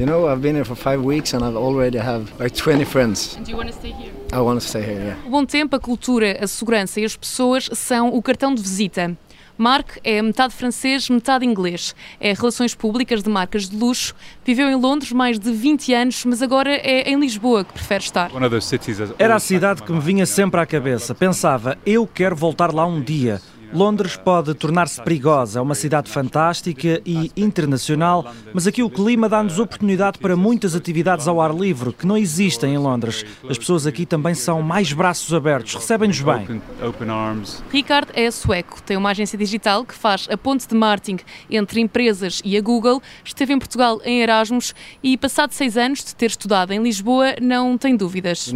You know, I've been here for five weeks and I've already have like 20 friends. And do you want to stay here? I want to stay here, yeah. O bom tempo, a cultura, a segurança e as pessoas são o cartão de visita. Mark é metade francês, metade inglês. É relações públicas de marcas de luxo. Viveu em Londres mais de 20 anos, mas agora é em Lisboa que prefere estar. Era a cidade que me vinha sempre à cabeça. Pensava, eu quero voltar lá um dia. Londres pode tornar-se perigosa, é uma cidade fantástica e internacional, mas aqui o clima dá-nos oportunidade para muitas atividades ao ar livre que não existem em Londres. As pessoas aqui também são mais braços abertos, recebem-nos bem. Ricard é sueco, tem uma agência digital que faz a ponte de marketing entre empresas e a Google. Esteve em Portugal em Erasmus e, passado seis anos de ter estudado em Lisboa, não tem dúvidas.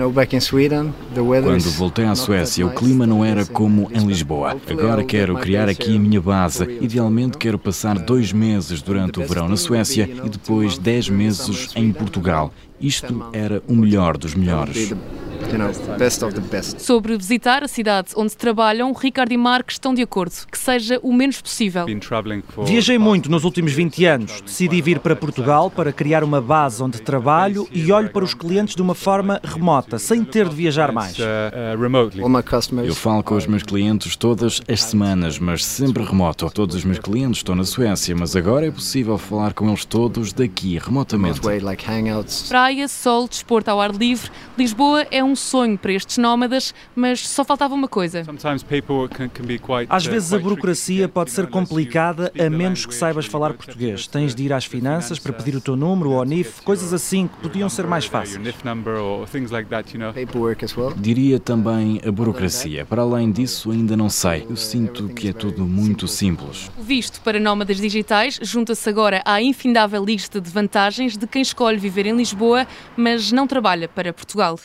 Quando voltei à Suécia, o clima não era como em Lisboa. Agora quero criar aqui a minha base. Idealmente quero passar dois meses durante o verão na Suécia e depois dez meses em Portugal. Isto era o melhor dos melhores. You know, best of the best. Sobre visitar a cidade onde trabalham, Ricardo e Mark estão de acordo, que seja o menos possível. Viajei muito nos últimos 20 anos. Decidi vir para Portugal para criar uma base onde trabalho e olho para os clientes de uma forma remota, sem ter de viajar mais. My customers. Eu falo com os meus clientes todas as semanas, mas sempre remoto. Todos os meus clientes estão na Suécia, mas agora é possível falar com eles todos daqui, remotamente. Praia, sol, desporto ao ar livre. Lisboa é um sonho para estes nómadas, mas só faltava uma coisa. Às vezes a burocracia pode ser complicada a menos que saibas falar português. Tens de ir às finanças para pedir o teu número, o NIF, coisas assim que podiam ser mais fáceis. Diria também a burocracia. Para além disso, ainda não sei. Eu sinto que é tudo muito simples. O visto para nómadas digitais junta-se agora à infindável lista de vantagens de quem escolhe viver em Lisboa, mas não trabalha para Portugal.